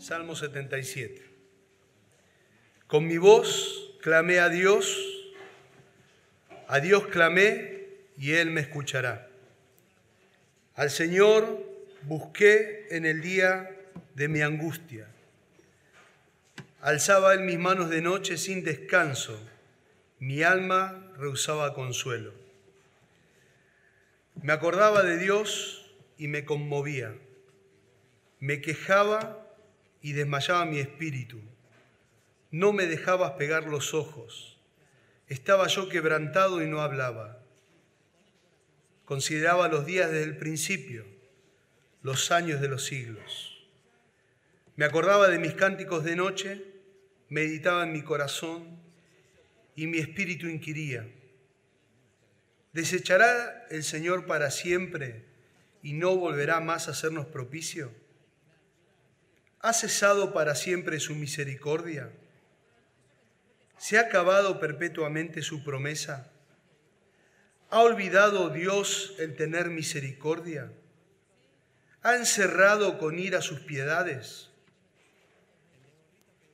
Salmo 77. Con mi voz clamé a Dios, a Dios clamé y Él me escuchará. Al Señor busqué en el día de mi angustia. Alzaba en mis manos de noche sin descanso, mi alma rehusaba consuelo. Me acordaba de Dios y me conmovía. Me quejaba y desmayaba mi espíritu. No me dejabas pegar los ojos. Estaba yo quebrantado y no hablaba. Consideraba los días desde el principio, los años de los siglos. Me acordaba de mis cánticos de noche, meditaba en mi corazón y mi espíritu inquiría. ¿Desechará el Señor para siempre y no volverá más a hacernos propicio? ¿Ha cesado para siempre su misericordia? ¿Se ha acabado perpetuamente su promesa? ¿Ha olvidado Dios el tener misericordia? ¿Ha encerrado con ira sus piedades?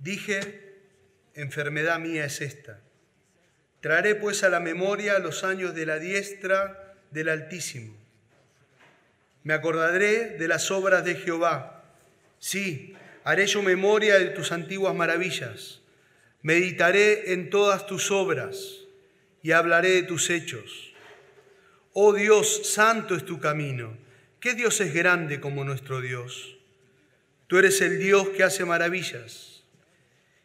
Dije, enfermedad mía es esta. Traeré pues a la memoria los años de la diestra del Altísimo. Me acordaré de las obras de Jehová Sí, haré yo memoria de tus antiguas maravillas. Meditaré en todas tus obras y hablaré de tus hechos. Oh Dios, santo es tu camino. ¿Qué Dios es grande como nuestro Dios? Tú eres el Dios que hace maravillas.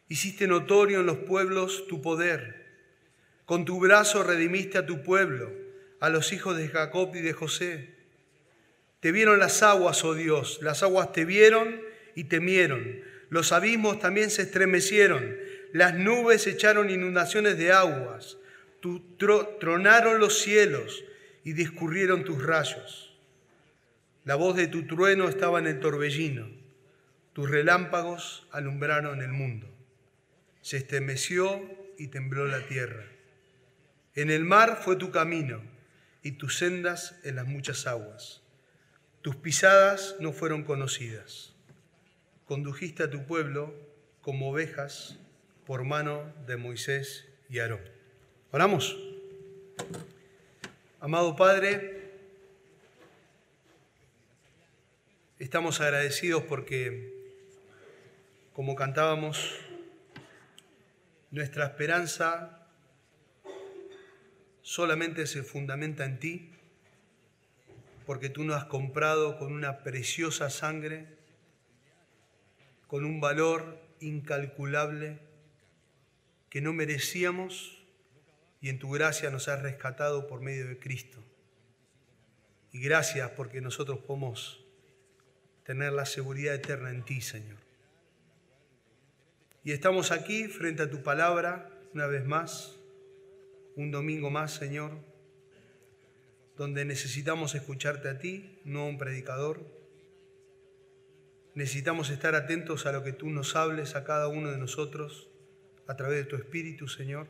Hiciste notorio en los pueblos tu poder. Con tu brazo redimiste a tu pueblo, a los hijos de Jacob y de José. Te vieron las aguas, oh Dios, las aguas te vieron y temieron. Los abismos también se estremecieron, las nubes echaron inundaciones de aguas, tronaron los cielos y discurrieron tus rayos. La voz de tu trueno estaba en el torbellino, tus relámpagos alumbraron el mundo. Se estremeció y tembló la tierra. En el mar fue tu camino y tus sendas en las muchas aguas. Tus pisadas no fueron conocidas. Condujiste a tu pueblo como ovejas por mano de Moisés y Aarón. Oramos. Amado Padre, estamos agradecidos porque, como cantábamos, nuestra esperanza solamente se fundamenta en ti porque tú nos has comprado con una preciosa sangre, con un valor incalculable que no merecíamos y en tu gracia nos has rescatado por medio de Cristo. Y gracias porque nosotros podemos tener la seguridad eterna en ti, Señor. Y estamos aquí frente a tu palabra una vez más, un domingo más, Señor donde necesitamos escucharte a ti, no a un predicador. Necesitamos estar atentos a lo que tú nos hables a cada uno de nosotros a través de tu Espíritu, Señor.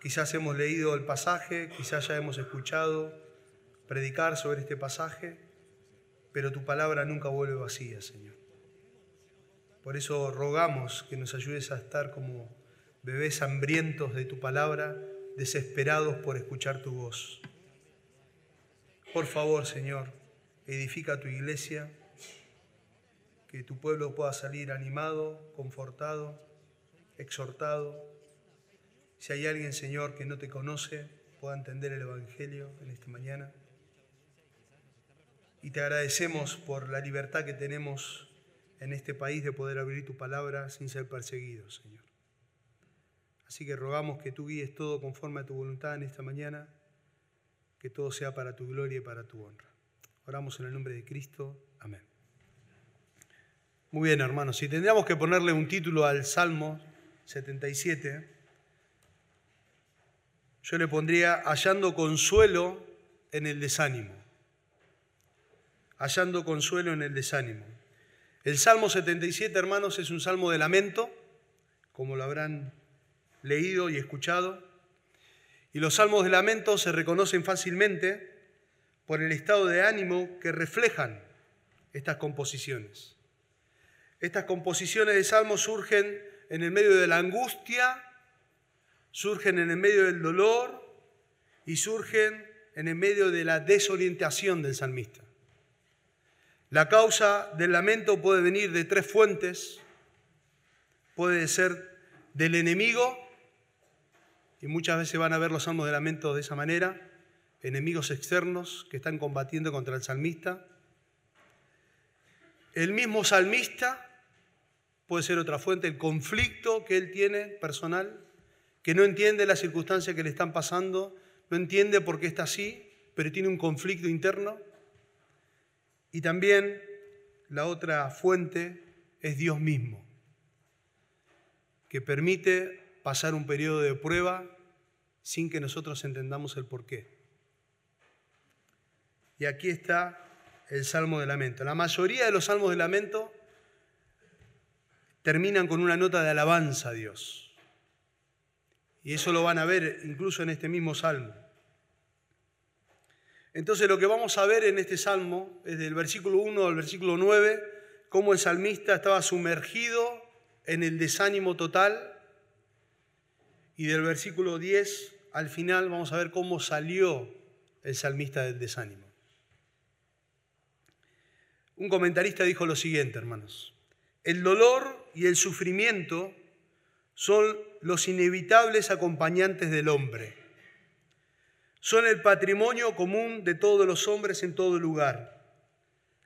Quizás hemos leído el pasaje, quizás ya hemos escuchado predicar sobre este pasaje, pero tu palabra nunca vuelve vacía, Señor. Por eso rogamos que nos ayudes a estar como bebés hambrientos de tu palabra, desesperados por escuchar tu voz. Por favor, Señor, edifica tu iglesia, que tu pueblo pueda salir animado, confortado, exhortado. Si hay alguien, Señor, que no te conoce, pueda entender el Evangelio en esta mañana. Y te agradecemos por la libertad que tenemos en este país de poder abrir tu palabra sin ser perseguidos, Señor. Así que rogamos que tú guíes todo conforme a tu voluntad en esta mañana que todo sea para tu gloria y para tu honra. Oramos en el nombre de Cristo. Amén. Muy bien, hermanos. Si tendríamos que ponerle un título al Salmo 77, yo le pondría hallando consuelo en el desánimo. Hallando consuelo en el desánimo. El Salmo 77, hermanos, es un salmo de lamento, como lo habrán leído y escuchado. Y los salmos de lamento se reconocen fácilmente por el estado de ánimo que reflejan estas composiciones. Estas composiciones de salmos surgen en el medio de la angustia, surgen en el medio del dolor y surgen en el medio de la desorientación del salmista. La causa del lamento puede venir de tres fuentes. Puede ser del enemigo, y muchas veces van a ver los salmos de lamento de esa manera, enemigos externos que están combatiendo contra el salmista. El mismo salmista puede ser otra fuente, el conflicto que él tiene personal, que no entiende las circunstancias que le están pasando, no entiende por qué está así, pero tiene un conflicto interno. Y también la otra fuente es Dios mismo, que permite pasar un periodo de prueba sin que nosotros entendamos el porqué. Y aquí está el Salmo de Lamento. La mayoría de los Salmos de Lamento terminan con una nota de alabanza a Dios. Y eso lo van a ver incluso en este mismo Salmo. Entonces lo que vamos a ver en este salmo es del versículo 1 al versículo 9, cómo el salmista estaba sumergido en el desánimo total. Y del versículo 10 al final vamos a ver cómo salió el salmista del desánimo. Un comentarista dijo lo siguiente, hermanos. El dolor y el sufrimiento son los inevitables acompañantes del hombre son el patrimonio común de todos los hombres en todo lugar.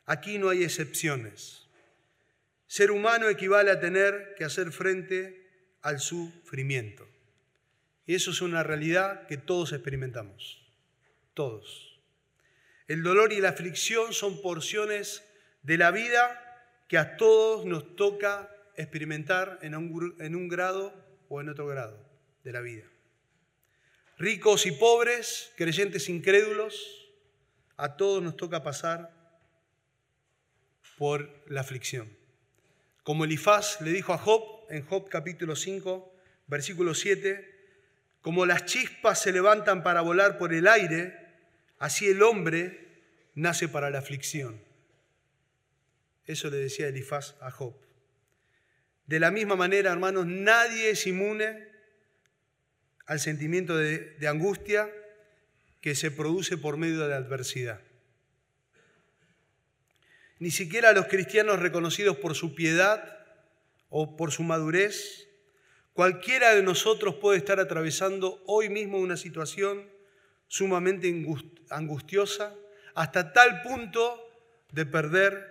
Aquí no hay excepciones. Ser humano equivale a tener que hacer frente al sufrimiento. Y eso es una realidad que todos experimentamos. Todos. El dolor y la aflicción son porciones de la vida que a todos nos toca experimentar en un, grado o en otro grado de la vida ricos y pobres, creyentes incrédulos, a todos nos toca pasar por la aflicción. Como Elifaz le dijo a Job en Job capítulo 5, versículo 7, como las chispas se levantan para volar por el aire, así el hombre nace para la aflicción. Eso le decía Elifaz a Job. De la misma manera, hermanos, nadie es inmune al sentimiento de, angustia que se produce por medio de la adversidad. Ni siquiera los cristianos reconocidos por su piedad o por su madurez, cualquiera de nosotros puede estar atravesando hoy mismo una situación sumamente angustiosa hasta tal punto de perder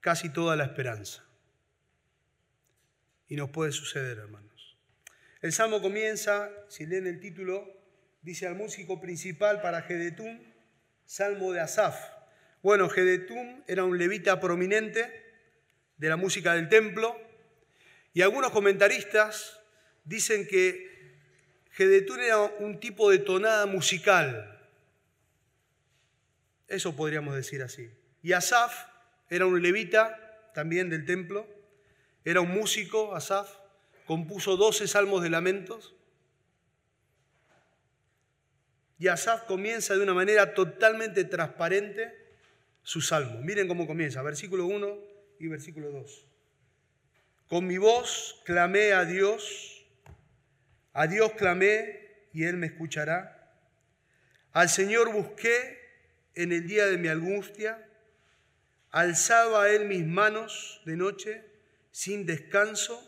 casi toda la esperanza. Y nos puede suceder, hermano. El salmo comienza, si leen el título, dice al músico principal para Gedetum, Salmo de Asaf. Bueno, Gedetum era un levita prominente de la música del templo y algunos comentaristas dicen que Gedetum era un tipo de tonada musical. Eso podríamos decir así. Y Asaf era un levita también del templo, era un músico, Asaf, compuso 12 salmos de lamentos. Y Asaf comienza de una manera totalmente transparente su salmo. Miren cómo comienza, versículo 1 y versículo 2. Con mi voz clamé a Dios, a Dios clamé y Él me escuchará. Al Señor busqué en el día de mi angustia, alzaba Él mis manos de noche sin descanso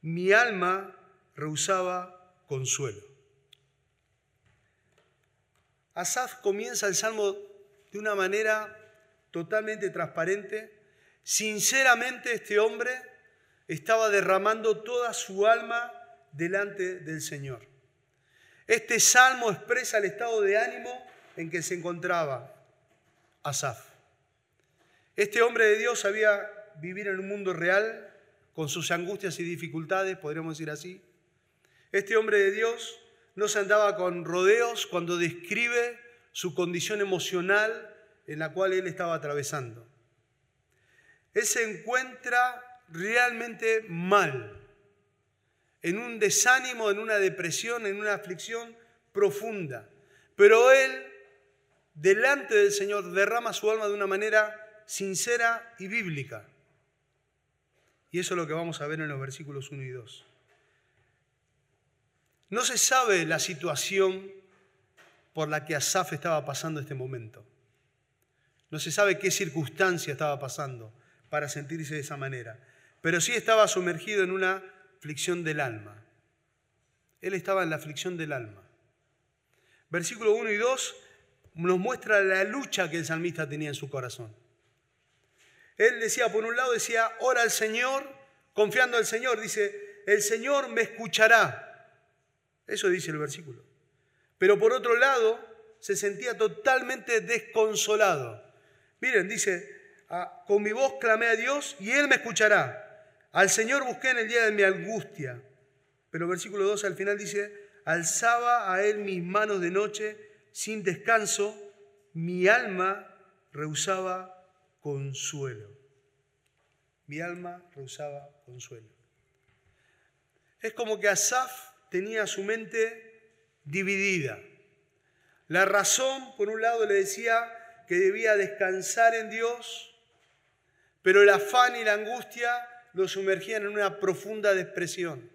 mi alma rehusaba consuelo. Asaf comienza el salmo de una manera totalmente transparente. Sinceramente este hombre estaba derramando toda su alma delante del Señor. Este salmo expresa el estado de ánimo en que se encontraba Asaf. Este hombre de Dios sabía vivir en un mundo real, con sus angustias y dificultades, podríamos decir así. Este hombre de Dios no se andaba con rodeos cuando describe su condición emocional en la cual él estaba atravesando. Él se encuentra realmente mal, en un desánimo, en una depresión, en una aflicción profunda. Pero él, delante del Señor, derrama su alma de una manera sincera y bíblica. Y eso es lo que vamos a ver en los versículos 1 y 2. No se sabe la situación por la que Asaf estaba pasando este momento. No se sabe qué circunstancia estaba pasando para sentirse de esa manera. Pero sí estaba sumergido en una aflicción del alma. Él estaba en la aflicción del alma. Versículo 1 y 2 nos muestra la lucha que el salmista tenía en su corazón. Él decía, por un lado decía, ora al Señor, confiando al Señor, dice, el Señor me escuchará. Eso dice el versículo. Pero por otro lado, se sentía totalmente desconsolado. Miren, dice, ah, con mi voz clamé a Dios y Él me escuchará. Al Señor busqué en el día de mi angustia. Pero versículo 2 al final dice, alzaba a Él mis manos de noche sin descanso, mi alma rehusaba consuelo. Mi alma rehusaba consuelo. Es como que Asaf tenía su mente dividida. La razón, por un lado, le decía que debía descansar en Dios, pero el afán y la angustia lo sumergían en una profunda depresión.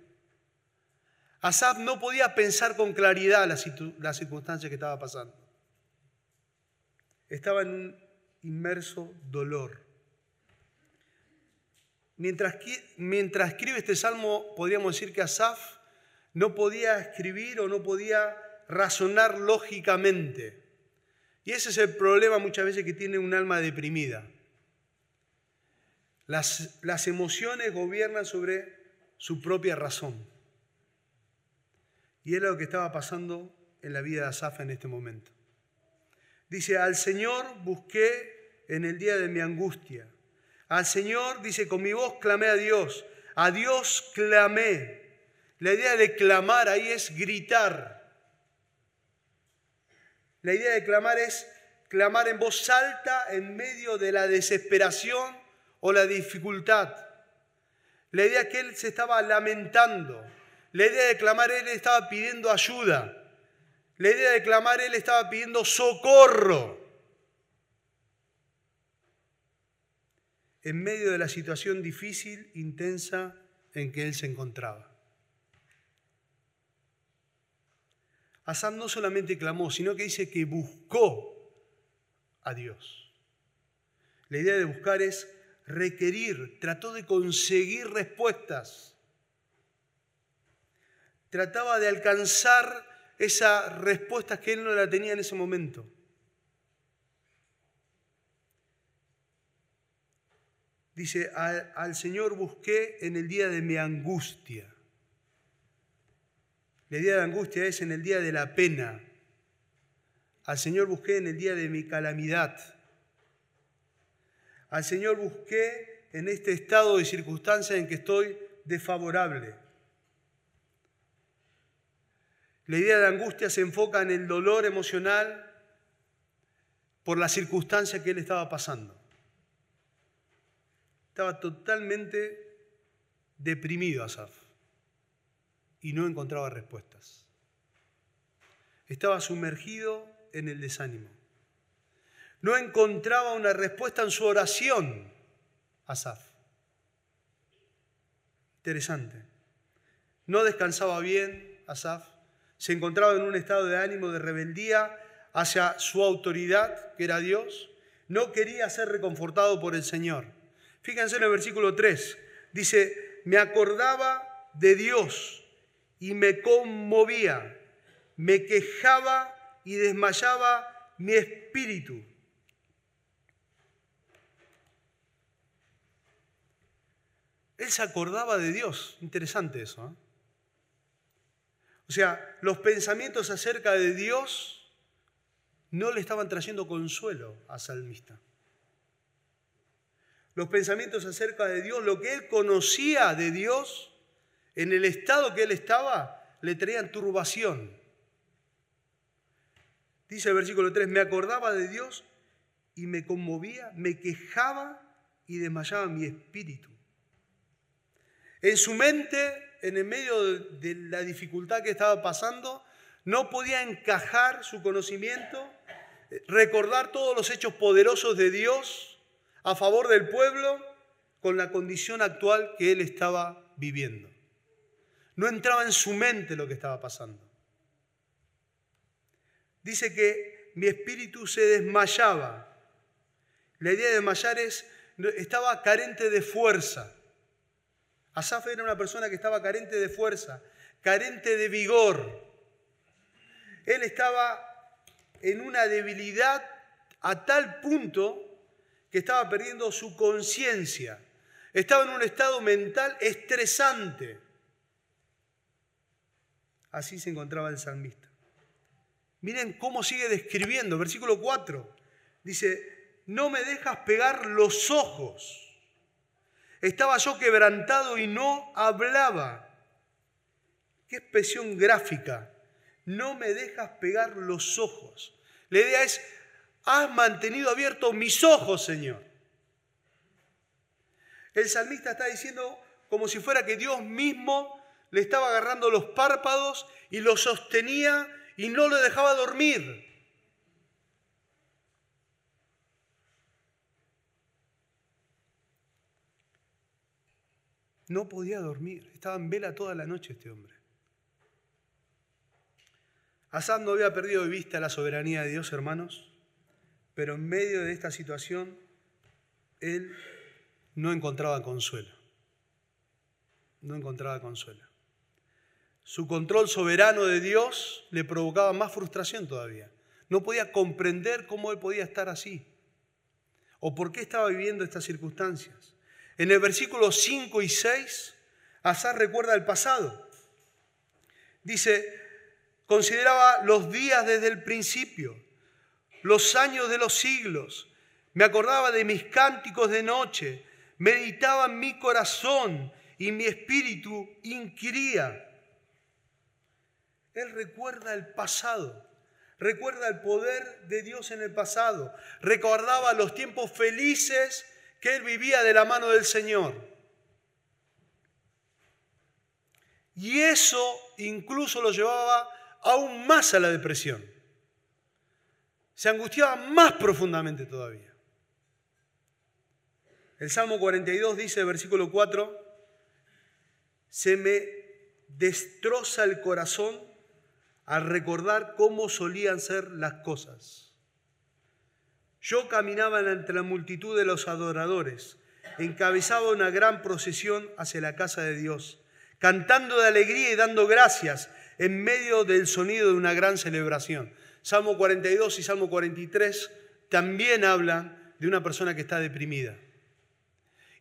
Asaf no podía pensar con claridad las circunstancias que estaba pasando. Estaba en un inmerso dolor. Mientras, mientras escribe este salmo, podríamos decir que Asaf no podía escribir o no podía razonar lógicamente. Y ese es el problema muchas veces que tiene un alma deprimida. Las, emociones gobiernan sobre su propia razón. Y era lo que estaba pasando en la vida de Asaf en este momento. Dice, al Señor busqué en el día de mi angustia. Al Señor, dice, con mi voz clamé a Dios. A Dios clamé. La idea de clamar ahí es gritar. La idea de clamar es clamar en voz alta en medio de la desesperación o la dificultad. La idea que él se estaba lamentando, la idea de clamar, él estaba pidiendo ayuda. La idea de clamar, él estaba pidiendo socorro. En medio de la situación difícil, intensa en que él se encontraba. Asad no solamente clamó, sino que dice que buscó a Dios. La idea de buscar es requerir, trató de conseguir respuestas trataba de alcanzar esa respuesta que él no la tenía en ese momento. Dice, al, Señor busqué en el día de mi angustia. La idea de angustia es en el día de la pena. Al Señor busqué en el día de mi calamidad. Al Señor busqué en este estado de circunstancia en que estoy desfavorable. La idea de angustia se enfoca en el dolor emocional por la circunstancia que él estaba pasando. Estaba totalmente deprimido Asaf y no encontraba respuestas. Estaba sumergido en el desánimo. No encontraba una respuesta en su oración, Asaf. Interesante. No descansaba bien, Asaf se encontraba en un estado de ánimo de rebeldía hacia su autoridad, que era Dios. No quería ser reconfortado por el Señor. Fíjense en el versículo 3. Dice, me acordaba de Dios y me conmovía, me quejaba y desmayaba mi espíritu. Él se acordaba de Dios. Interesante eso. ¿eh? O sea, los pensamientos acerca de Dios no le estaban trayendo consuelo a Salmista. Los pensamientos acerca de Dios, lo que él conocía de Dios, en el estado que él estaba, le traían turbación. Dice el versículo 3, me acordaba de Dios y me conmovía, me quejaba y desmayaba mi espíritu. En su mente en el medio de la dificultad que estaba pasando, no podía encajar su conocimiento, recordar todos los hechos poderosos de Dios a favor del pueblo, con la condición actual que él estaba viviendo. No entraba en su mente lo que estaba pasando. Dice que mi espíritu se desmayaba. La idea de desmayar es, estaba carente de fuerza. Asaf era una persona que estaba carente de fuerza, carente de vigor. Él estaba en una debilidad a tal punto que estaba perdiendo su conciencia. Estaba en un estado mental estresante. Así se encontraba el salmista. Miren cómo sigue describiendo, versículo 4. Dice, no me dejas pegar los ojos. Estaba yo quebrantado y no hablaba. Qué expresión gráfica. No me dejas pegar los ojos. La idea es, has mantenido abiertos mis ojos, Señor. El salmista está diciendo como si fuera que Dios mismo le estaba agarrando los párpados y lo sostenía y no lo dejaba dormir. No podía dormir, estaba en vela toda la noche este hombre. Asad no había perdido de vista la soberanía de Dios, hermanos, pero en medio de esta situación él no encontraba consuelo. No encontraba consuelo. Su control soberano de Dios le provocaba más frustración todavía. No podía comprender cómo él podía estar así o por qué estaba viviendo estas circunstancias. En el versículo 5 y 6, Asar recuerda el pasado. Dice, consideraba los días desde el principio, los años de los siglos. Me acordaba de mis cánticos de noche, meditaba en mi corazón y mi espíritu inquiría. Él recuerda el pasado, recuerda el poder de Dios en el pasado, recordaba los tiempos felices que él vivía de la mano del Señor. Y eso incluso lo llevaba aún más a la depresión. Se angustiaba más profundamente todavía. El Salmo 42 dice, versículo 4, se me destroza el corazón al recordar cómo solían ser las cosas. Yo caminaba entre la multitud de los adoradores, encabezaba una gran procesión hacia la casa de Dios, cantando de alegría y dando gracias en medio del sonido de una gran celebración. Salmo 42 y Salmo 43 también hablan de una persona que está deprimida.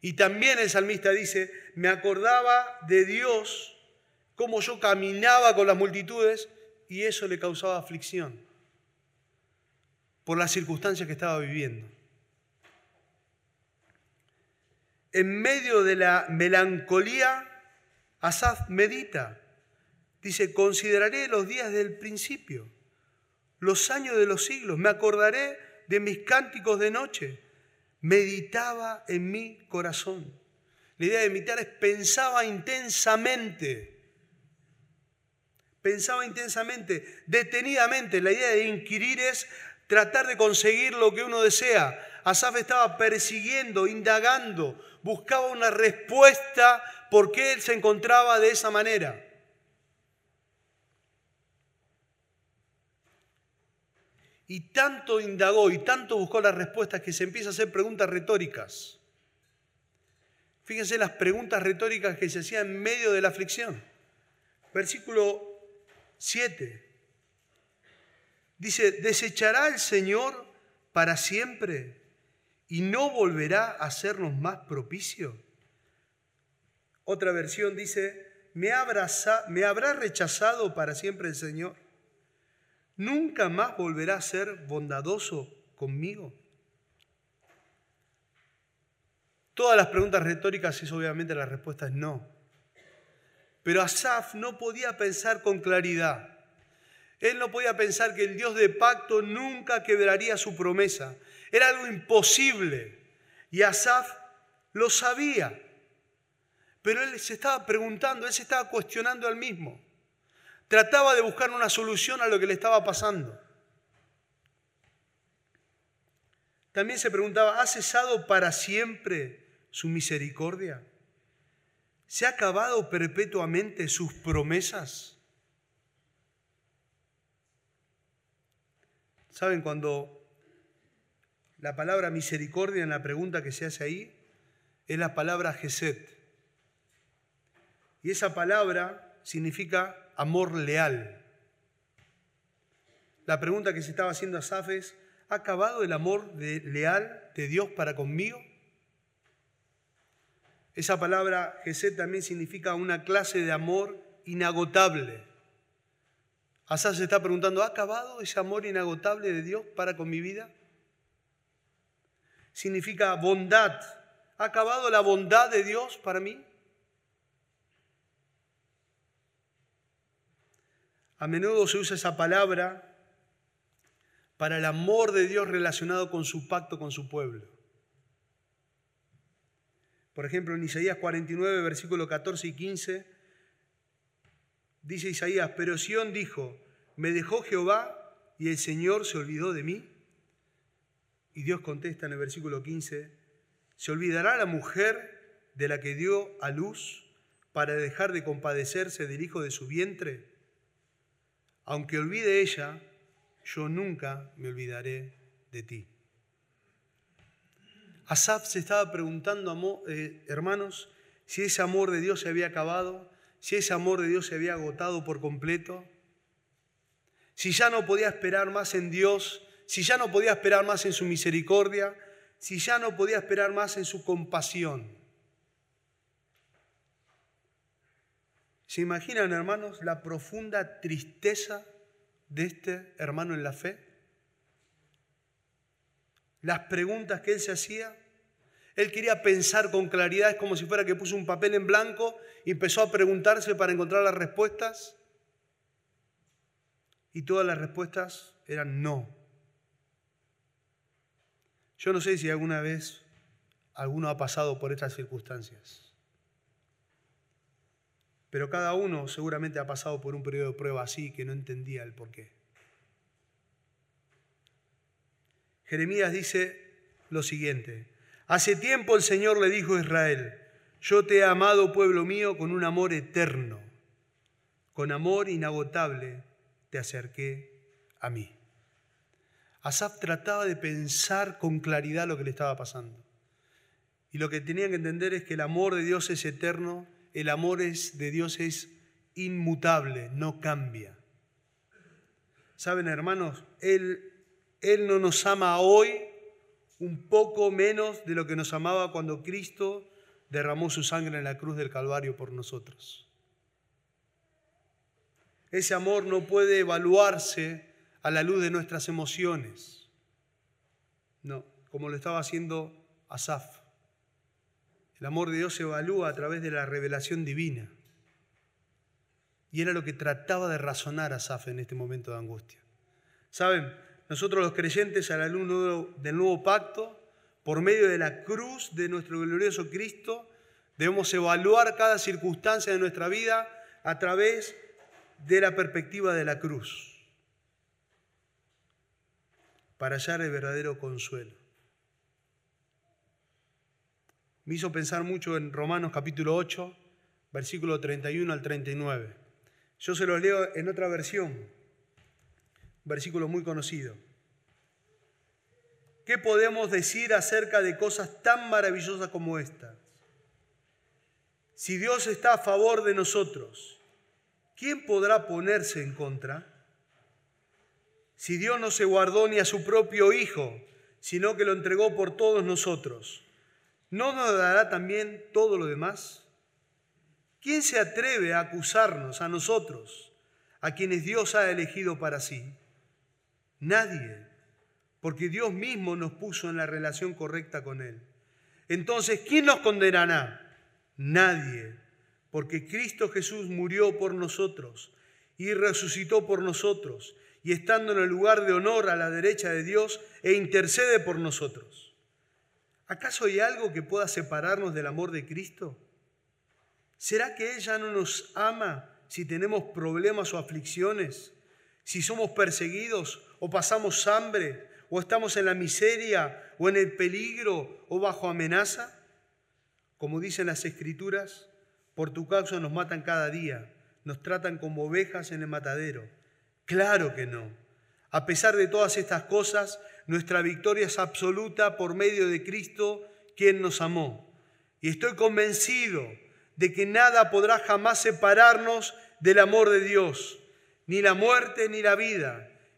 Y también el salmista dice, me acordaba de Dios, cómo yo caminaba con las multitudes y eso le causaba aflicción por las circunstancias que estaba viviendo. En medio de la melancolía, Asaf medita. Dice, consideraré los días del principio, los años de los siglos, me acordaré de mis cánticos de noche, meditaba en mi corazón. La idea de meditar es pensaba intensamente pensaba intensamente, detenidamente. La idea de inquirir es tratar de conseguir lo que uno desea. Asaf estaba persiguiendo, indagando, buscaba una respuesta por qué él se encontraba de esa manera. Y tanto indagó y tanto buscó las respuestas que se empieza a hacer preguntas retóricas. Fíjense las preguntas retóricas que se hacían en medio de la aflicción. Versículo 7. Dice, ¿desechará el Señor para siempre y no volverá a hacernos más propicio? Otra versión dice, ¿me, ¿me habrá rechazado para siempre el Señor? ¿Nunca más volverá a ser bondadoso conmigo? Todas las preguntas retóricas es obviamente la respuesta es no. Pero Asaf no podía pensar con claridad. Él no podía pensar que el Dios de pacto nunca quebraría su promesa. Era algo imposible. Y Asaf lo sabía. Pero él se estaba preguntando, él se estaba cuestionando al mismo. Trataba de buscar una solución a lo que le estaba pasando. También se preguntaba, ¿ha cesado para siempre su misericordia? ¿Se ha acabado perpetuamente sus promesas? ¿Saben cuando la palabra misericordia en la pregunta que se hace ahí es la palabra Geset? Y esa palabra significa amor leal. La pregunta que se estaba haciendo a Safes, ¿ha acabado el amor leal de Dios para conmigo? Esa palabra Gesed también significa una clase de amor inagotable. Asaf se está preguntando, ¿ha acabado ese amor inagotable de Dios para con mi vida? Significa bondad. ¿Ha acabado la bondad de Dios para mí? A menudo se usa esa palabra para el amor de Dios relacionado con su pacto con su pueblo. Por ejemplo, en Isaías 49, versículos 14 y 15, dice Isaías, pero Sión dijo, me dejó Jehová y el Señor se olvidó de mí. Y Dios contesta en el versículo 15, ¿se olvidará la mujer de la que dio a luz para dejar de compadecerse del hijo de su vientre? Aunque olvide ella, yo nunca me olvidaré de ti. Asaf se estaba preguntando, eh, hermanos, si ese amor de Dios se había acabado, si ese amor de Dios se había agotado por completo, si ya no podía esperar más en Dios, si ya no podía esperar más en su misericordia, si ya no podía esperar más en su compasión. ¿Se imaginan, hermanos, la profunda tristeza de este hermano en la fe? Las preguntas que él se hacía. Él quería pensar con claridad, es como si fuera que puso un papel en blanco y empezó a preguntarse para encontrar las respuestas. Y todas las respuestas eran no. Yo no sé si alguna vez alguno ha pasado por estas circunstancias. Pero cada uno seguramente ha pasado por un periodo de prueba así que no entendía el porqué. Jeremías dice lo siguiente, hace tiempo el Señor le dijo a Israel, yo te he amado, pueblo mío, con un amor eterno, con amor inagotable te acerqué a mí. Asaf trataba de pensar con claridad lo que le estaba pasando. Y lo que tenían que entender es que el amor de Dios es eterno el amor es, de Dios es inmutable, no cambia. Saben, hermanos, Él, Él no nos ama hoy un poco menos de lo que nos amaba cuando Cristo derramó su sangre en la cruz del Calvario por nosotros. Ese amor no puede evaluarse a la luz de nuestras emociones. No, como lo estaba haciendo Asaf. El amor de Dios se evalúa a través de la revelación divina. Y era lo que trataba de razonar Asaf en este momento de angustia. Saben, nosotros los creyentes a la luz del nuevo pacto, por medio de la cruz de nuestro glorioso Cristo, debemos evaluar cada circunstancia de nuestra vida a través de la perspectiva de la cruz, para hallar el verdadero consuelo me hizo pensar mucho en Romanos capítulo 8, versículo 31 al 39. Yo se los leo en otra versión, versículo muy conocido. ¿Qué podemos decir acerca de cosas tan maravillosas como estas? Si Dios está a favor de nosotros, ¿quién podrá ponerse en contra? Si Dios no se guardó ni a su propio Hijo, sino que lo entregó por todos nosotros, ¿no nos dará también todo lo demás? ¿Quién se atreve a acusarnos a nosotros, a quienes Dios ha elegido para sí? Nadie, porque Dios mismo nos puso en la relación correcta con Él. Entonces, ¿quién nos condenará? Nadie, porque Cristo Jesús murió por nosotros y resucitó por nosotros, y estando en el lugar de honor a la derecha de Dios, e intercede por nosotros. ¿Acaso hay algo que pueda separarnos del amor de Cristo? ¿Será que Él ya no nos ama si tenemos problemas o aflicciones? Si somos perseguidos o pasamos hambre o estamos en la miseria o en el peligro o bajo amenaza? como dicen las escrituras, por tu causa nos matan cada día, nos tratan como ovejas en el matadero. Claro que no. A pesar de todas estas cosas, nuestra victoria es absoluta por medio de Cristo, quien nos amó. Y estoy convencido de que nada podrá jamás separarnos del amor de Dios, ni la muerte ni la vida,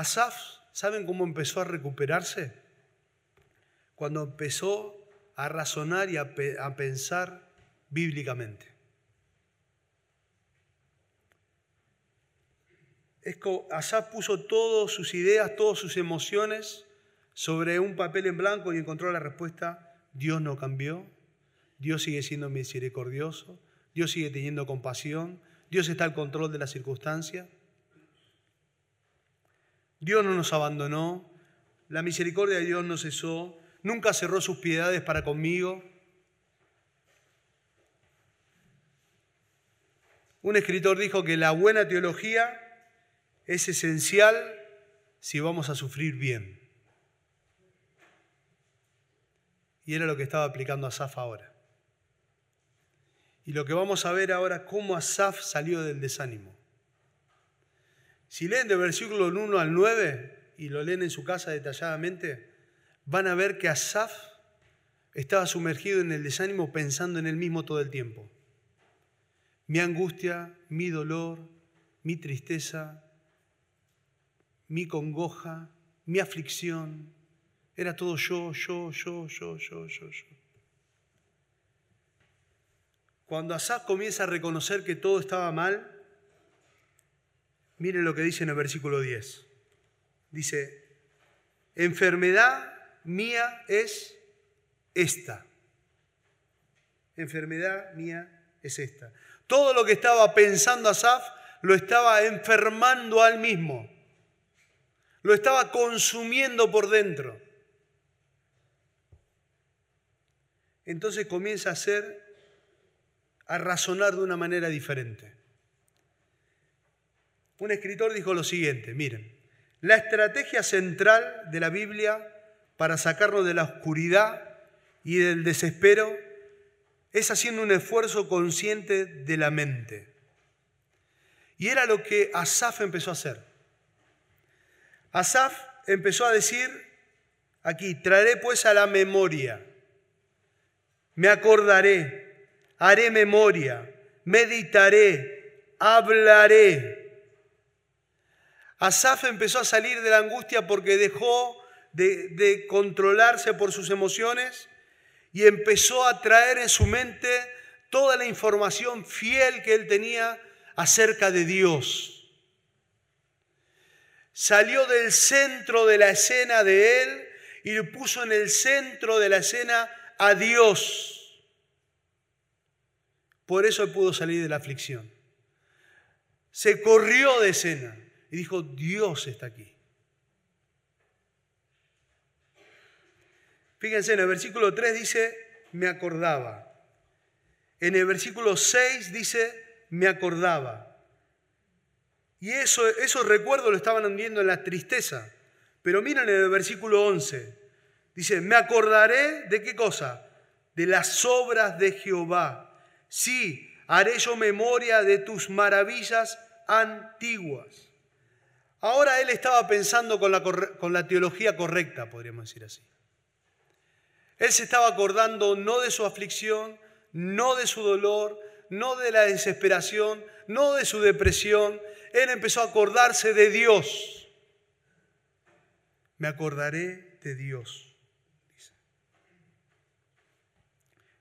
Asaf, ¿saben cómo empezó a recuperarse? Cuando empezó a razonar y a, pensar bíblicamente. Asaf puso todas sus ideas, todas sus emociones sobre un papel en blanco y encontró la respuesta, Dios no cambió, Dios sigue siendo misericordioso, Dios sigue teniendo compasión, Dios está al control de la circunstancia. Dios no nos abandonó, la misericordia de Dios no cesó, nunca cerró sus piedades para conmigo. Un escritor dijo que la buena teología es esencial si vamos a sufrir bien. Y era lo que estaba aplicando Asaf ahora. Y lo que vamos a ver ahora, cómo Asaf salió del desánimo. Si leen de versículo 1 al 9 y lo leen en su casa detalladamente, van a ver que Asaf estaba sumergido en el desánimo pensando en él mismo todo el tiempo. Mi angustia, mi dolor, mi tristeza, mi congoja, mi aflicción, era todo yo, yo, yo, yo, yo, yo, yo. Cuando Asaf comienza a reconocer que todo estaba mal, Miren lo que dice en el versículo 10. Dice, enfermedad mía es esta. Enfermedad mía es esta. Todo lo que estaba pensando Asaf lo estaba enfermando al mismo. Lo estaba consumiendo por dentro. Entonces comienza a hacer, a razonar de una manera diferente. Un escritor dijo lo siguiente, miren, la estrategia central de la Biblia para sacarnos de la oscuridad y del desespero es haciendo un esfuerzo consciente de la mente. Y era lo que Asaf empezó a hacer. Asaf empezó a decir aquí, traeré pues a la memoria, me acordaré, haré memoria, meditaré, hablaré Asaf empezó a salir de la angustia porque dejó de, controlarse por sus emociones y empezó a traer en su mente toda la información fiel que él tenía acerca de Dios. Salió del centro de la escena de él y le puso en el centro de la escena a Dios. Por eso pudo salir de la aflicción. Se corrió de escena y dijo, Dios está aquí. Fíjense, en el versículo 3 dice, me acordaba. En el versículo 6 dice, me acordaba. Y eso, esos recuerdos lo estaban hundiendo en la tristeza. Pero miren en el versículo 11. Dice, me acordaré de qué cosa? De las obras de Jehová. Sí, haré yo memoria de tus maravillas antiguas. Ahora él estaba pensando con la, teología correcta, podríamos decir así. Él se estaba acordando no de su aflicción, no de su dolor, no de la desesperación, no de su depresión. Él empezó a acordarse de Dios. Me acordaré de Dios.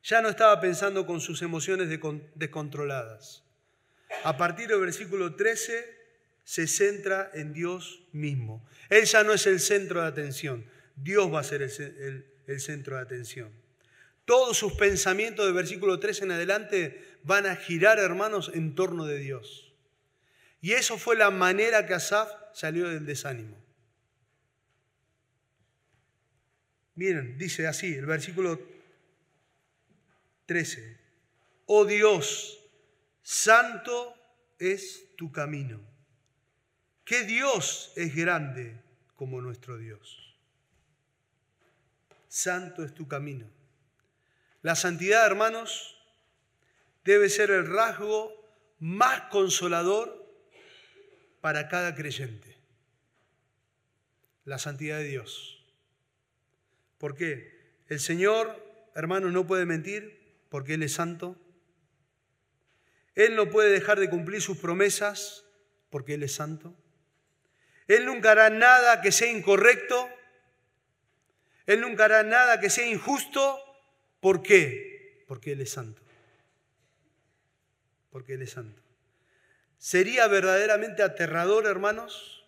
Ya no estaba pensando con sus emociones descontroladas. A partir del versículo 13 se centra en Dios mismo. Él ya no es el centro de atención, Dios va a ser el, centro de atención. Todos sus pensamientos de versículo 3 en adelante van a girar, hermanos, en torno de Dios. Y eso fue la manera que Asaf salió del desánimo. Miren, dice así el versículo 13. Oh Dios, santo es tu camino. ¿Qué Dios es grande como nuestro Dios? Santo es tu camino. La santidad, hermanos, debe ser el rasgo más consolador para cada creyente. La santidad de Dios. ¿Por qué? El Señor, hermano, no puede mentir porque Él es santo. Él no puede dejar de cumplir sus promesas porque Él es santo. Él nunca hará nada que sea incorrecto. Él nunca hará nada que sea injusto. ¿Por qué? Porque Él es santo. Porque Él es santo. Sería verdaderamente aterrador, hermanos,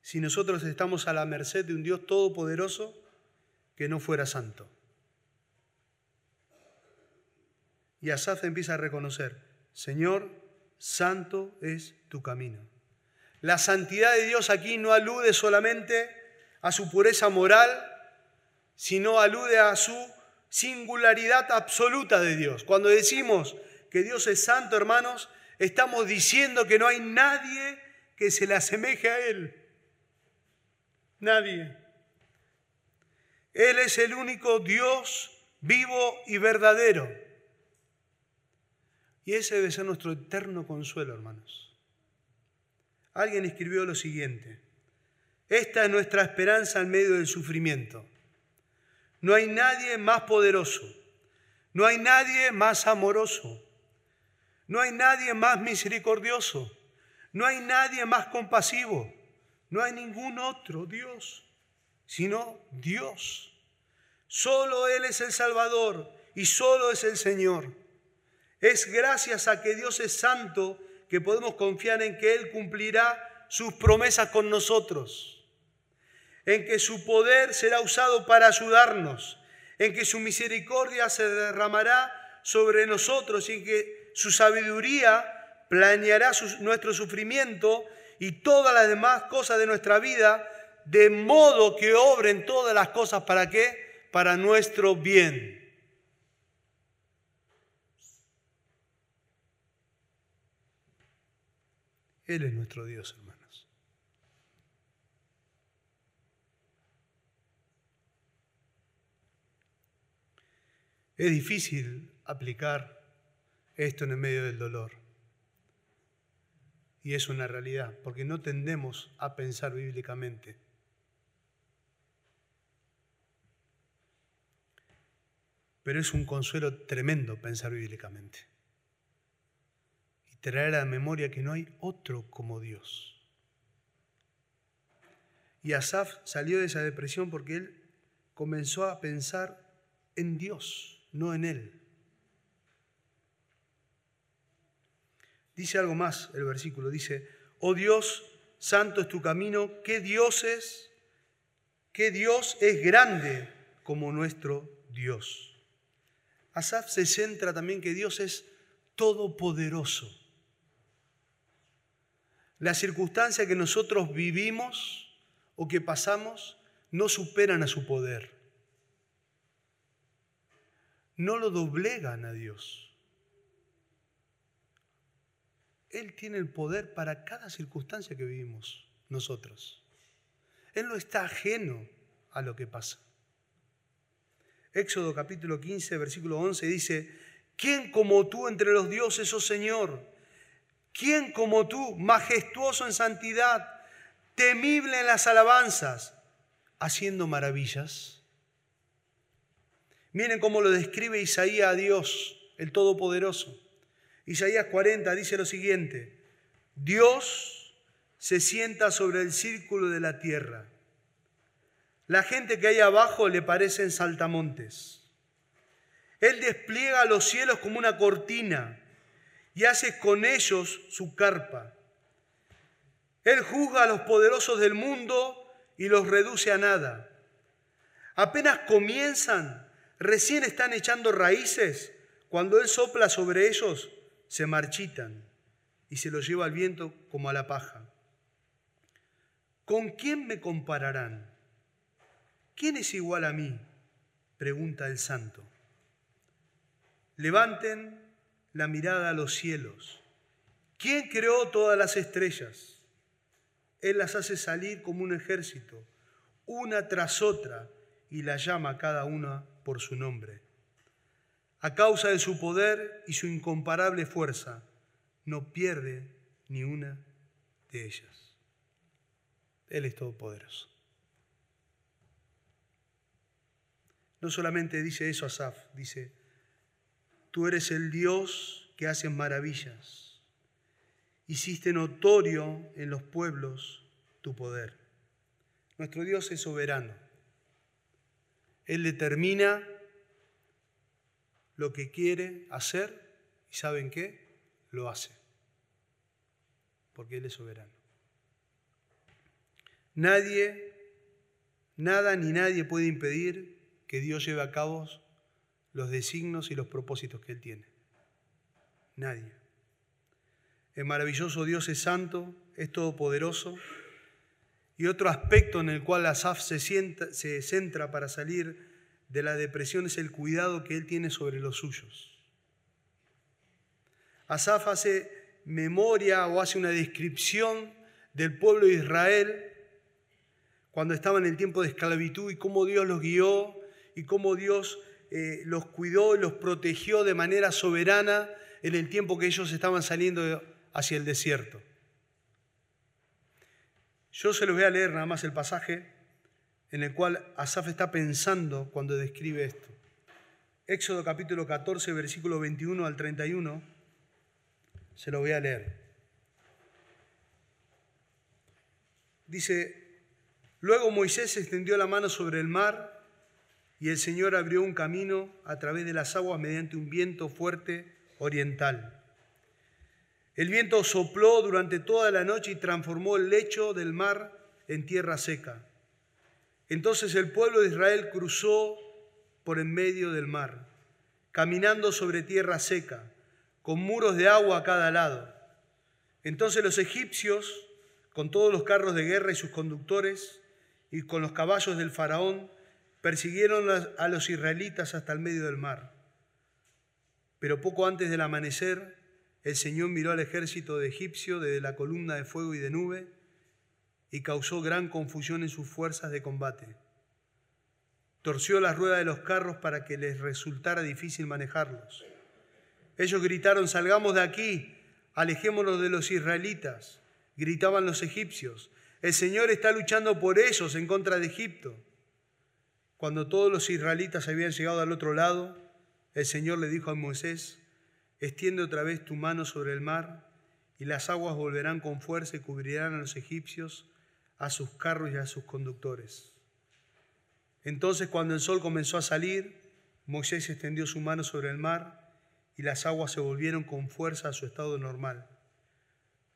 si nosotros estamos a la merced de un Dios todopoderoso que no fuera santo. Y Asaf empieza a reconocer, Señor, santo es tu camino. La santidad de Dios aquí no alude solamente a su pureza moral, sino alude a su singularidad absoluta de Dios. Cuando decimos que Dios es santo, hermanos, estamos diciendo que no hay nadie que se le asemeje a Él. Nadie. Él es el único Dios vivo y verdadero. Y ese debe ser nuestro eterno consuelo, hermanos. Alguien escribió lo siguiente. Esta es nuestra esperanza en medio del sufrimiento. No hay nadie más poderoso. No hay nadie más amoroso. No hay nadie más misericordioso. No hay nadie más compasivo. No hay ningún otro Dios, sino Dios. Solo Él es el Salvador y solo es el Señor. Es gracias a que Dios es santo que podemos confiar en que Él cumplirá sus promesas con nosotros, en que su poder será usado para ayudarnos, en que su misericordia se derramará sobre nosotros y en que su sabiduría planeará nuestro sufrimiento y todas las demás cosas de nuestra vida, de modo que obren todas las cosas para qué? Para nuestro bien. Él es nuestro Dios, hermanos. Es difícil aplicar esto en el medio del dolor. Y es una realidad, porque no tendemos a pensar bíblicamente. Pero es un consuelo tremendo pensar bíblicamente traer a la memoria que no hay otro como Dios. Y Asaf salió de esa depresión porque él comenzó a pensar en Dios, no en él. Dice algo más el versículo, dice, oh Dios, santo es tu camino, qué Dios es, qué Dios es grande como nuestro Dios. Asaf se centra también que Dios es todopoderoso. Las circunstancias que nosotros vivimos o que pasamos no superan a su poder. No lo doblegan a Dios. Él tiene el poder para cada circunstancia que vivimos nosotros. Él no está ajeno a lo que pasa. Éxodo capítulo 15, versículo 11 dice, ¿quién como tú entre los dioses, oh Señor? ¿Quién como tú, majestuoso en santidad, temible en las alabanzas, haciendo maravillas? Miren cómo lo describe Isaías a Dios, el Todopoderoso. Isaías 40 dice lo siguiente, Dios se sienta sobre el círculo de la tierra. La gente que hay abajo le parecen saltamontes. Él despliega los cielos como una cortina y hace con ellos su carpa. Él juzga a los poderosos del mundo y los reduce a nada. Apenas comienzan, recién están echando raíces, cuando Él sopla sobre ellos, se marchitan y se los lleva al viento como a la paja. ¿Con quién me compararán? ¿Quién es igual a mí? Pregunta el santo. Levanten la mirada a los cielos. ¿Quién creó todas las estrellas? Él las hace salir como un ejército, una tras otra, y las llama cada una por su nombre. A causa de su poder y su incomparable fuerza, no pierde ni una de ellas. Él es todopoderoso. No solamente dice eso Asaf, dice, tú eres el Dios que hace maravillas. Hiciste notorio en los pueblos tu poder. Nuestro Dios es soberano. Él determina lo que quiere hacer y ¿saben qué? Lo hace. Porque Él es soberano. Nadie, nada ni nadie puede impedir que Dios lleve a cabo los designos y los propósitos que Él tiene. Nadie. El maravilloso Dios es santo, es todopoderoso. Y otro aspecto en el cual Asaf se, se centra para salir de la depresión es el cuidado que él tiene sobre los suyos. Asaf hace memoria o hace una descripción del pueblo de Israel cuando estaba en el tiempo de esclavitud y cómo Dios los guió y cómo Dios eh, los cuidó los protegió de manera soberana en el tiempo que ellos estaban saliendo hacia el desierto. Yo se los voy a leer nada más el pasaje en el cual Asaf está pensando cuando describe esto. Éxodo capítulo 14, versículo 21 al 31, se lo voy a leer. Dice, luego Moisés extendió la mano sobre el mar y el Señor abrió un camino a través de las aguas mediante un viento fuerte oriental. El viento sopló durante toda la noche y transformó el lecho del mar en tierra seca entonces el pueblo de Israel cruzó por en medio del mar, caminando sobre tierra seca, con muros de agua a cada lado. Entonces los egipcios, con todos los carros de guerra y sus conductores, y con los caballos del faraón, persiguieron a los israelitas hasta el medio del mar. Pero poco antes del amanecer, el Señor miró al ejército de egipcio desde la columna de fuego y de nube, y causó gran confusión en sus fuerzas de combate. Torció la rueda de los carros para que les resultara difícil manejarlos. Ellos gritaron, salgamos de aquí, alejémonos de los israelitas. Gritaban los egipcios, el Señor está luchando por ellos en contra de Egipto. Cuando todos los israelitas habían llegado al otro lado, el Señor le dijo a Moisés, extiende otra vez tu mano sobre el mar, y las aguas volverán con fuerza y cubrirán a los egipcios a sus carros y a sus conductores. Entonces cuando el sol comenzó a salir, Moisés extendió su mano sobre el mar y las aguas se volvieron con fuerza a su estado normal.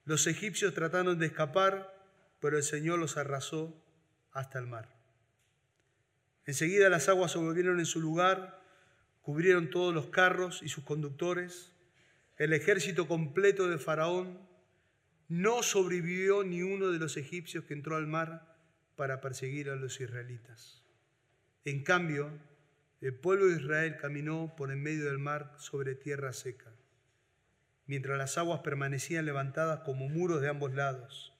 Los egipcios trataron de escapar, pero el Señor los arrasó hasta el mar. Enseguida las aguas se volvieron en su lugar, cubrieron todos los carros y sus conductores. El ejército completo de Faraón no sobrevivió ni uno de los egipcios que entró al mar para perseguir a los israelitas. En cambio, el pueblo de Israel caminó por en medio del mar sobre tierra seca, mientras las aguas permanecían levantadas como muros de ambos lados.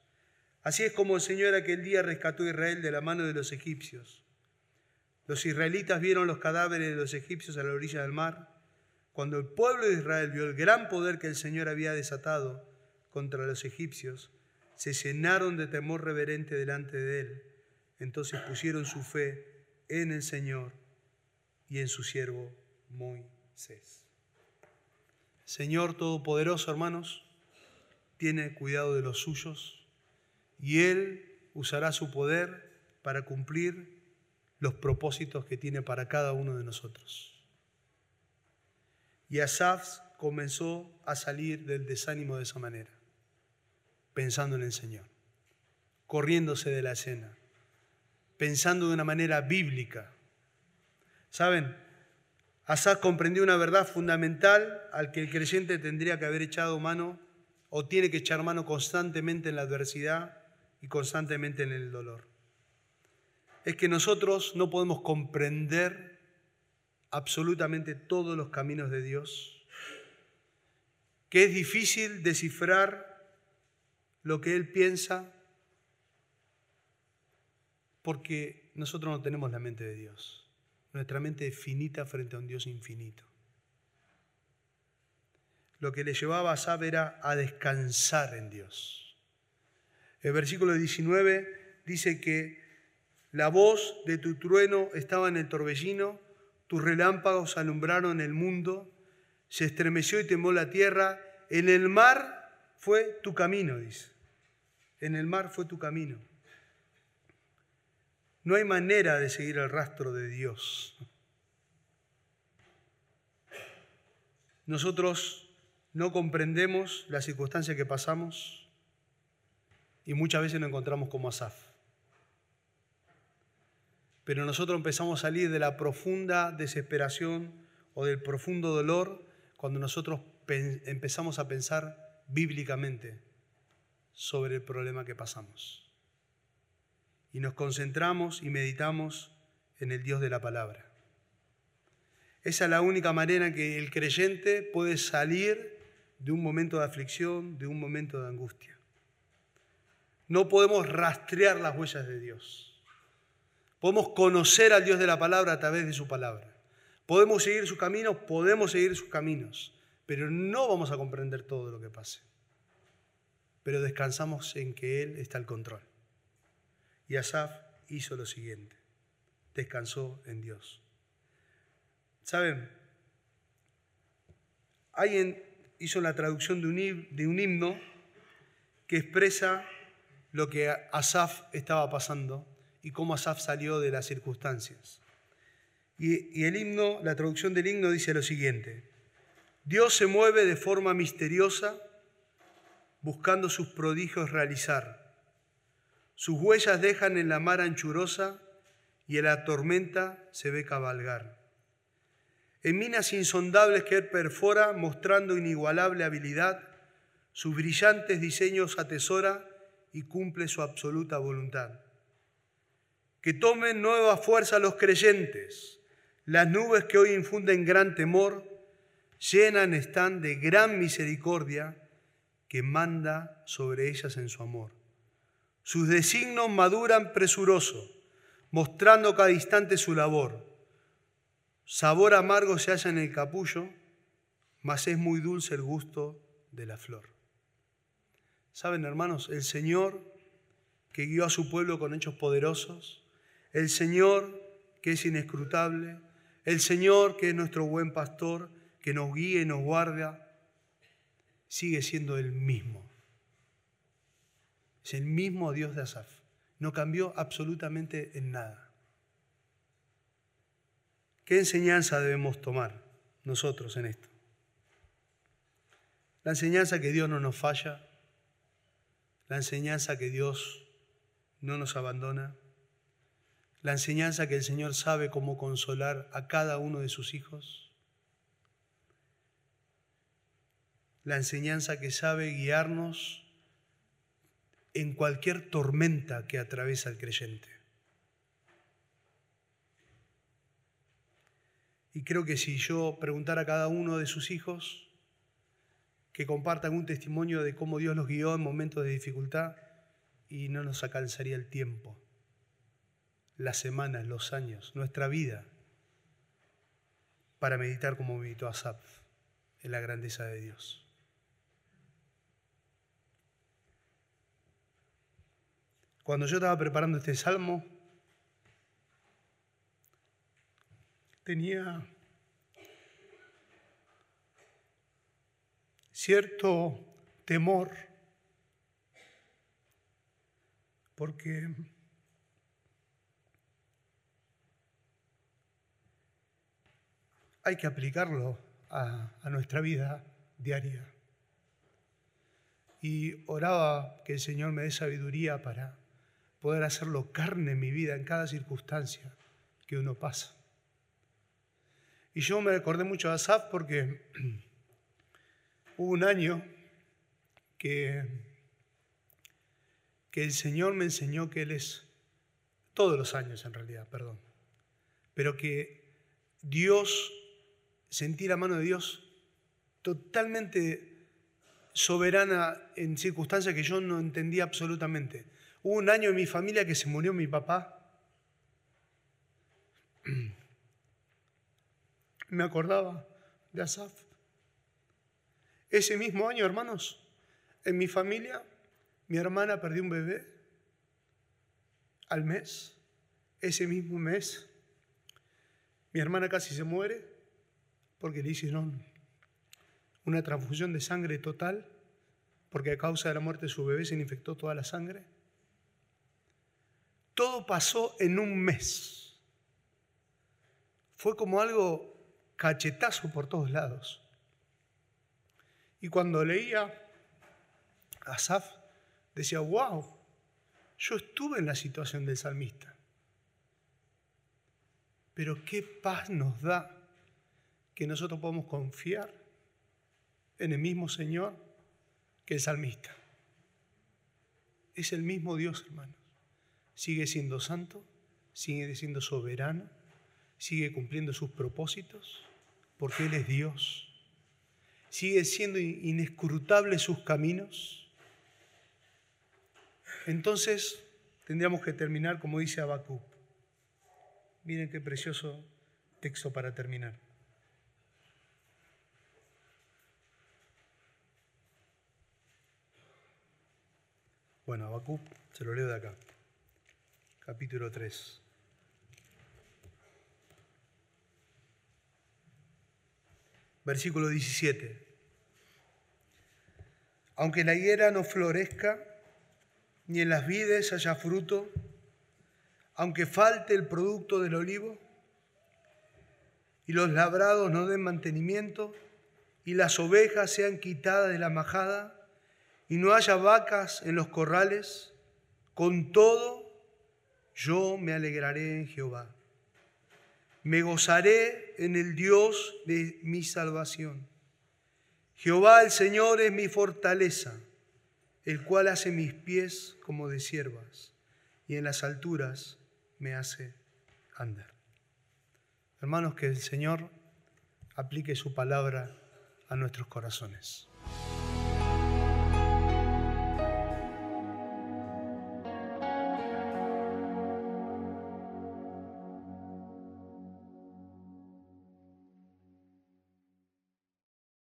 Así es como el Señor aquel día rescató a Israel de la mano de los egipcios. Los israelitas vieron los cadáveres de los egipcios a la orilla del mar. Cuando el pueblo de Israel vio el gran poder que el Señor había desatado, contra los egipcios, se llenaron de temor reverente delante de él. Entonces pusieron su fe en el Señor y en su siervo Moisés. Señor Todopoderoso, hermanos, tiene cuidado de los suyos y Él usará su poder para cumplir los propósitos que tiene para cada uno de nosotros. Y Asaf comenzó a salir del desánimo de esa manera pensando en el Señor, corriéndose de la escena, pensando de una manera bíblica. Saben, Asaf comprendió una verdad fundamental al que el creyente tendría que haber echado mano o tiene que echar mano constantemente en la adversidad y constantemente en el dolor. Es que nosotros no podemos comprender absolutamente todos los caminos de Dios, que es difícil descifrar lo que Él piensa porque nosotros no tenemos la mente de Dios. Nuestra mente es finita frente a un Dios infinito. Lo que le llevaba a Sab era a descansar en Dios. El versículo 19 dice que la voz de tu trueno estaba en el torbellino, tus relámpagos alumbraron el mundo, se estremeció y tembló la tierra, en el mar fue tu camino, dice. En el mar fue tu camino. No hay manera de seguir el rastro de Dios. Nosotros no comprendemos la circunstancia que pasamos y muchas veces nos encontramos como Asaf. Pero nosotros empezamos a salir de la profunda desesperación o del profundo dolor cuando nosotros empezamos a pensar bíblicamente sobre el problema que pasamos y nos concentramos y meditamos en el Dios de la palabra. Esa es la única manera que el creyente puede salir de un momento de aflicción, de un momento de angustia. No podemos rastrear las huellas de Dios. Podemos conocer al Dios de la palabra a través de su palabra. Podemos seguir sus caminos, podemos seguir sus caminos, pero no vamos a comprender todo lo que pase. Pero descansamos en que Él está al control. Y Asaf hizo lo siguiente, descansó en Dios. ¿Saben? Alguien hizo la traducción de un, himno que expresa lo que Asaf estaba pasando y cómo Asaf salió de las circunstancias. Y, el himno, la traducción del himno dice lo siguiente, Dios se mueve de forma misteriosa buscando sus prodigios realizar. Sus huellas dejan en la mar anchurosa y en la tormenta se ve cabalgar. En minas insondables que él perfora, mostrando inigualable habilidad, sus brillantes diseños atesora y cumple su absoluta voluntad. Que tomen nueva fuerza los creyentes. Las nubes que hoy infunden gran temor, llenan están de gran misericordia que manda sobre ellas en su amor. Sus designos maduran presuroso, mostrando cada instante su labor. Sabor amargo se halla en el capullo, mas es muy dulce el gusto de la flor. Saben, hermanos, el Señor que guió a su pueblo con hechos poderosos, el Señor que es inescrutable, el Señor que es nuestro buen pastor, que nos guía y nos guarda, sigue siendo el mismo. Es el mismo Dios de Asaf. No cambió absolutamente en nada. ¿Qué enseñanza debemos tomar nosotros en esto? La enseñanza que Dios no nos falla, la enseñanza que Dios no nos abandona, la enseñanza que el Señor sabe cómo consolar a cada uno de sus hijos, la enseñanza que sabe guiarnos en cualquier tormenta que atraviesa el creyente. Y creo que si yo preguntara a cada uno de sus hijos que compartan un testimonio de cómo Dios los guió en momentos de dificultad, y no nos alcanzaría el tiempo, las semanas, los años, nuestra vida, para meditar como meditó Asaf en la grandeza de Dios. Cuando yo estaba preparando este salmo, tenía cierto temor porque hay que aplicarlo a, a, nuestra vida diaria. Y oraba que el Señor me dé sabiduría para poder hacerlo carne en mi vida en cada circunstancia que uno pasa. Y yo me acordé mucho de Asaf porque hubo un año que, que el Señor me enseñó que Él es, todos los años en realidad, perdón, pero que Dios, sentí la mano de Dios totalmente soberana en circunstancias que yo no entendía absolutamente. Hubo un año en mi familia que se murió mi papá. Me acordaba de Asaf. Ese mismo año, hermanos, en mi familia, mi hermana perdió un bebé al mes. Ese mismo mes, mi hermana casi se muere porque le hicieron una transfusión de sangre total, porque a causa de la muerte de su bebé se le infectó toda la sangre. Todo pasó en un mes. Fue como algo cachetazo por todos lados. Y cuando leía Asaf, decía, wow, yo estuve en la situación del salmista. Pero qué paz nos da que nosotros podemos confiar en el mismo Señor que el salmista. Es el mismo Dios, hermanos. Sigue siendo santo, sigue siendo soberano, sigue cumpliendo sus propósitos, porque Él es Dios. Sigue siendo inescrutable sus caminos. Entonces tendríamos que terminar como dice Abacú. Miren qué precioso texto para terminar. Bueno, Habacuc se lo leo de acá. Capítulo 3. Versículo 17. Aunque la higuera no florezca, ni en las vides haya fruto, aunque falte el producto del olivo, y los labrados no den mantenimiento, y las ovejas sean quitadas de la majada, y no haya vacas en los corrales, con todo yo me alegraré en Jehová. Me gozaré en el Dios de mi salvación. Jehová el Señor es mi fortaleza, el cual hace mis pies como de siervas y en las alturas me hace andar. Hermanos, que el Señor aplique su palabra a nuestros corazones.